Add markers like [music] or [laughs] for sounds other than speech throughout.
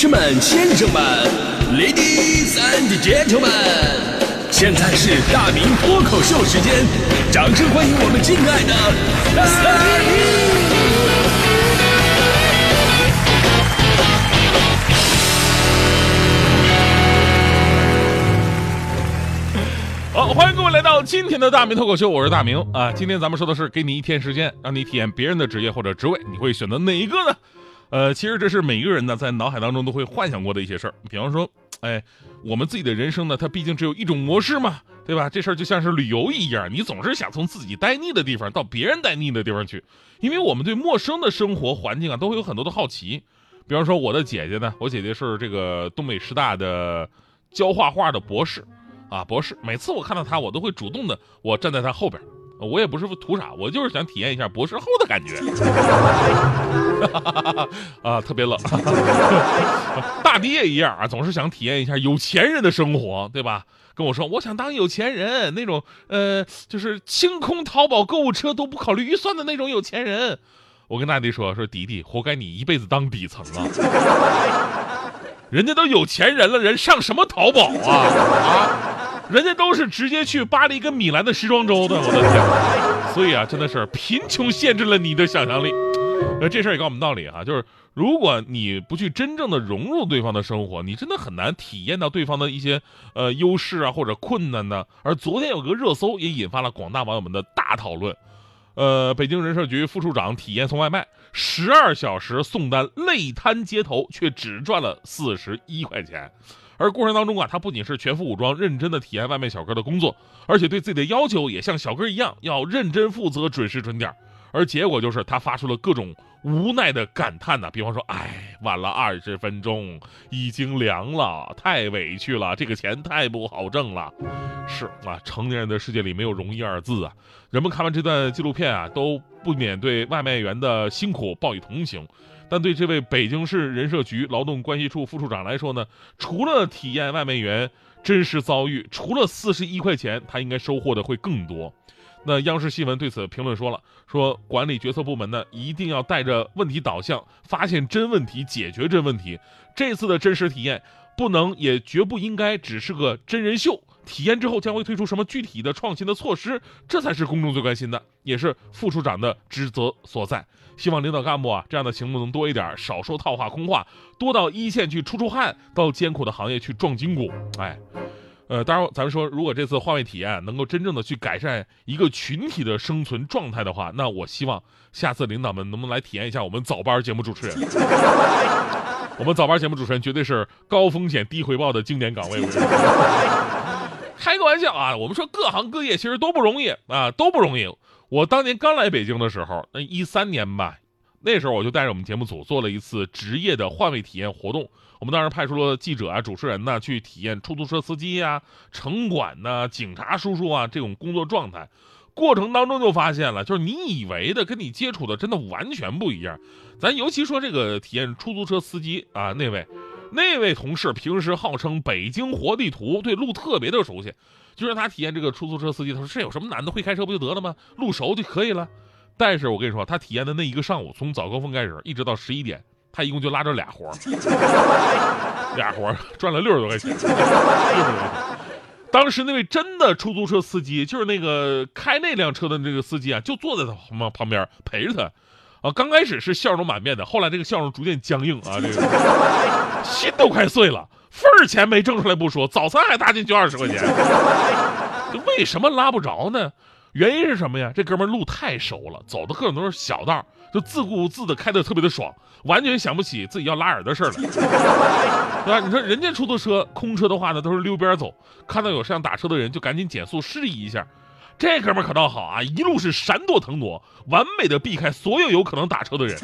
士们、先生们，Ladies and Gentlemen，现在是大明脱口秀时间，掌声欢迎我们敬爱的大明！好，欢迎各位来到今天的大明脱口秀，我是大明啊。今天咱们说的是给你一天时间，让你体验别人的职业或者职位，你会选择哪一个呢？呃，其实这是每个人呢在脑海当中都会幻想过的一些事儿。比方说，哎，我们自己的人生呢，它毕竟只有一种模式嘛，对吧？这事儿就像是旅游一样，你总是想从自己待腻的地方到别人待腻的地方去，因为我们对陌生的生活环境啊，都会有很多的好奇。比方说，我的姐姐呢，我姐姐是这个东北师大的教画画的博士。啊，博士，每次我看到他，我都会主动的，我站在他后边，我也不是图啥，我就是想体验一下博士后的感觉。[laughs] [laughs] 啊，特别冷。[laughs] 大迪也一样啊，总是想体验一下有钱人的生活，对吧？跟我说，我想当有钱人，那种呃，就是清空淘宝购物车都不考虑预算的那种有钱人。我跟大迪说，说迪迪，活该你一辈子当底层啊！[laughs] 人家都有钱人了，人上什么淘宝啊啊！人家都是直接去巴黎跟米兰的时装周的，我的天！所以啊，真的是贫穷限制了你的想象力。那，这事儿也告诉我们道理哈，就是如果你不去真正的融入对方的生活，你真的很难体验到对方的一些呃优势啊或者困难呢。而昨天有个热搜也引发了广大网友们的大讨论。呃，北京人社局副处长体验送外卖，十二小时送单累瘫街头，却只赚了四十一块钱。而过程当中啊，他不仅是全副武装、认真的体验外卖小哥的工作，而且对自己的要求也像小哥一样，要认真负责、准时准点。而结果就是他发出了各种无奈的感叹呐，比方说，哎，晚了二十分钟，已经凉了，太委屈了，这个钱太不好挣了。是啊，成年人的世界里没有容易二字啊。人们看完这段纪录片啊，都不免对外卖员的辛苦报以同情。但对这位北京市人社局劳动关系处副处长来说呢，除了体验外卖员真实遭遇，除了四十一块钱，他应该收获的会更多。那央视新闻对此评论说了，说管理决策部门呢，一定要带着问题导向，发现真问题，解决真问题。这次的真实体验，不能也绝不应该只是个真人秀。体验之后将会推出什么具体的创新的措施，这才是公众最关心的，也是副处长的职责所在。希望领导干部啊，这样的行动能多一点，少说套话空话，多到一线去出出汗，到艰苦的行业去壮筋骨。哎，呃，当然，咱们说，如果这次换位体验能够真正的去改善一个群体的生存状态的话，那我希望下次领导们能不能来体验一下我们早班节目主持人？我们早班节目主持人绝对是高风险低回报的经典岗位。[laughs] 开个玩笑啊！我们说各行各业其实都不容易啊，都不容易。我当年刚来北京的时候，那一三年吧，那时候我就带着我们节目组做了一次职业的换位体验活动。我们当时派出了记者啊、主持人呢，去体验出租车司机呀、城管呐、警察叔叔啊这种工作状态。过程当中就发现了，就是你以为的跟你接触的真的完全不一样。咱尤其说这个体验出租车司机啊，那位。那位同事平时号称北京活地图，对路特别的熟悉，就让他体验这个出租车司机。他说：“这有什么难的？会开车不就得了吗？路熟就可以了。”但是我跟你说，他体验的那一个上午，从早高峰开始一直到十一点，他一共就拉着俩活儿 [laughs] 俩活儿赚了六十多块钱。当时那位真的出租车司机，就是那个开那辆车的那个司机啊，就坐在他旁旁边陪着他。啊，刚开始是笑容满面的，后来这个笑容逐渐僵硬啊，这个心都快碎了。份儿钱没挣出来不说，早餐还搭进去二十块钱，[laughs] 这为什么拉不着呢？原因是什么呀？这哥们路太熟了，走的各种都是小道，就自顾自的开的特别的爽，完全想不起自己要拉人的事儿了，[laughs] 对吧？你说人家出租车空车的话呢，都是溜边走，看到有这样打车的人就赶紧减速示意一下。这哥们可倒好啊，一路是闪躲腾挪，完美的避开所有有可能打车的人。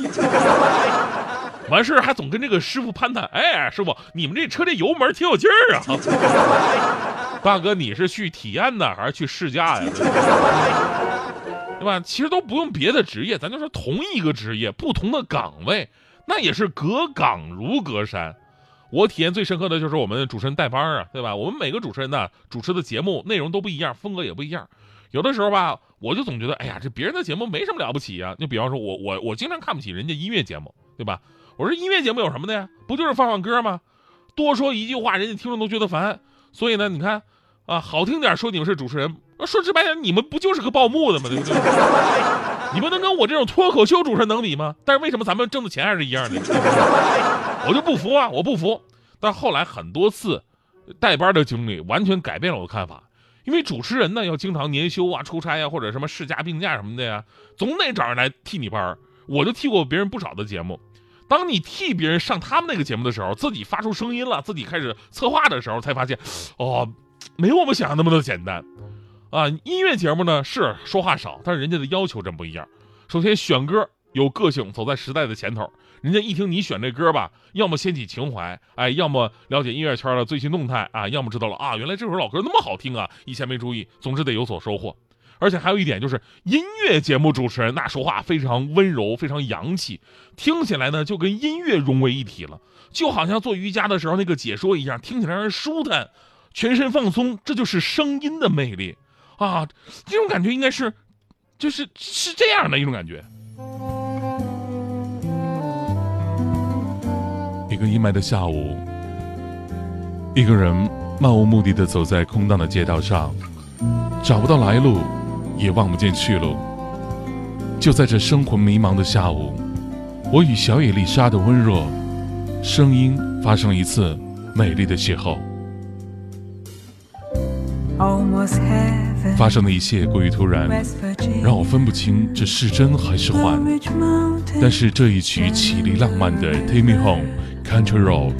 完事儿还总跟这个师傅攀谈，哎，师傅，你们这车这油门挺有劲儿啊。[laughs] 大哥，你是去体验呢，还是去试驾呀？[laughs] 对吧？其实都不用别的职业，咱就说同一个职业，不同的岗位，那也是隔岗如隔山。我体验最深刻的就是我们主持人带班啊，对吧？我们每个主持人呢，主持的节目内容都不一样，风格也不一样。有的时候吧，我就总觉得，哎呀，这别人的节目没什么了不起呀。就比方说，我我我经常看不起人家音乐节目，对吧？我说音乐节目有什么的呀？不就是放放歌吗？多说一句话，人家听众都觉得烦。所以呢，你看，啊，好听点说你们是主持人，说直白点，你们不就是个报幕的吗？对不对？你不能跟我这种脱口秀主持人能比吗？但是为什么咱们挣的钱还是一样的？我就不服啊！我不服。但后来很多次带班的经历，完全改变了我的看法。因为主持人呢，要经常年休啊、出差呀，或者什么事假、病假什么的呀，总得找人来替你班我就替过别人不少的节目。当你替别人上他们那个节目的时候，自己发出声音了，自己开始策划的时候，才发现，哦，没我们想象那么的简单。啊，音乐节目呢是说话少，但是人家的要求真不一样。首先选歌有个性，走在时代的前头。人家一听你选这歌吧，要么掀起情怀，哎，要么了解音乐圈的最新动态啊，要么知道了啊，原来这首老歌那么好听啊，以前没注意。总之得有所收获。而且还有一点就是，音乐节目主持人那说话非常温柔，非常洋气，听起来呢就跟音乐融为一体了，就好像做瑜伽的时候那个解说一样，听起来让人舒坦，全身放松。这就是声音的魅力。啊，这种感觉应该是，就是是这样的一种感觉。一个阴霾的下午，一个人漫无目的的走在空荡的街道上，找不到来路，也望不见去路。就在这生活迷茫的下午，我与小野丽莎的温弱声音发生了一次美丽的邂逅。发生的一切过于突然，让我分不清这是真还是幻。但是这一曲绮丽浪漫的《Take Me Home, Country Road》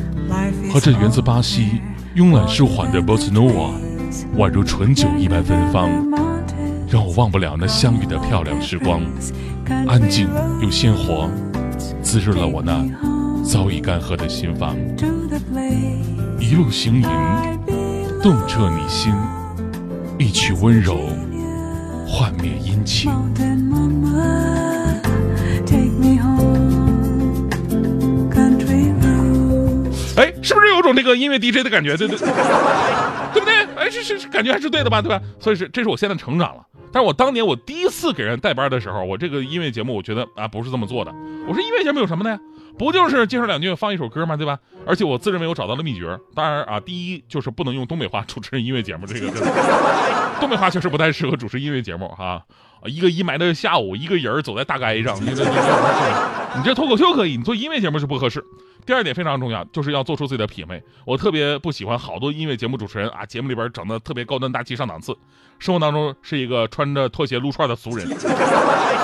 和这源自巴西慵懒舒缓的《Bossa Nova》，宛如醇酒一般芬芳，让我忘不了那相遇的漂亮时光，安静又鲜活，滋润了我那早已干涸的心房。一路行吟，动彻你心。一曲温柔，幻灭阴晴。哎，是不是有种这个音乐 DJ 的感觉？对对，对不对？哎，这是感觉还是对的吧？对吧？所以是，这是我现在成长了。但是我当年我第一次给人带班的时候，我这个音乐节目，我觉得啊，不是这么做的。我说音乐节目有什么的呀？不就是介绍两句，放一首歌吗？对吧？而且我自认为我找到了秘诀。当然啊，第一就是不能用东北话主持音乐节目，这个 [laughs] 东北话确实不太适合主持音乐节目哈。一个阴霾的下午，一个人走在大街上，你这你这脱口秀可以，你做音乐节目是不合适。第二点非常重要，就是要做出自己的品味。我特别不喜欢好多音乐节目主持人啊，节目里边整的特别高端大气上档次，生活当中是一个穿着拖鞋撸串的俗人，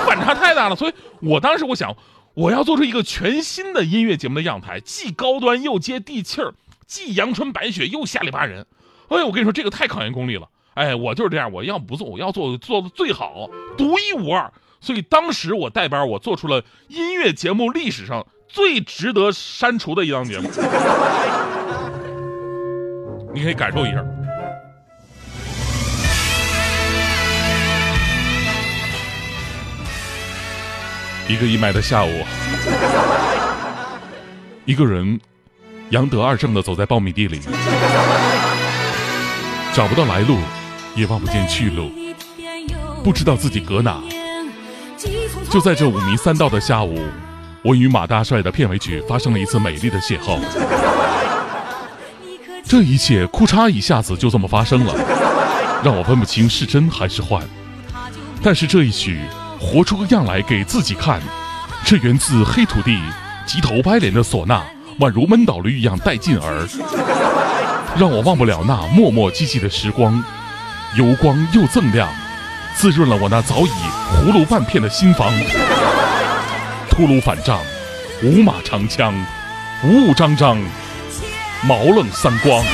反差太大了。所以我当时我想。我要做出一个全新的音乐节目的样台，既高端又接地气儿，既阳春白雪又下里巴人。哎，我跟你说，这个太考验功力了。哎，我就是这样，我要不做，我要做做的最好，独一无二。所以当时我带班，我做出了音乐节目历史上最值得删除的一档节目。你可以感受一下。一个阴霾的下午，一个人杨得二正的走在苞米地里，找不到来路，也望不见去路，不知道自己搁哪。就在这五迷三道的下午，我与马大帅的片尾曲发生了一次美丽的邂逅。这一切，哭嚓一下子就这么发生了，让我分不清是真还是幻。但是这一曲。活出个样来给自己看，这源自黑土地急头白脸的唢呐，宛如闷倒驴一样带劲儿，让我忘不了那磨磨唧唧的时光，油光又锃亮，滋润了我那早已葫芦半片的心房。秃噜反账，五马长枪，五五张张，毛愣三光。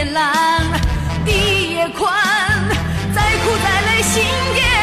也蓝，地也宽，再苦再累心也。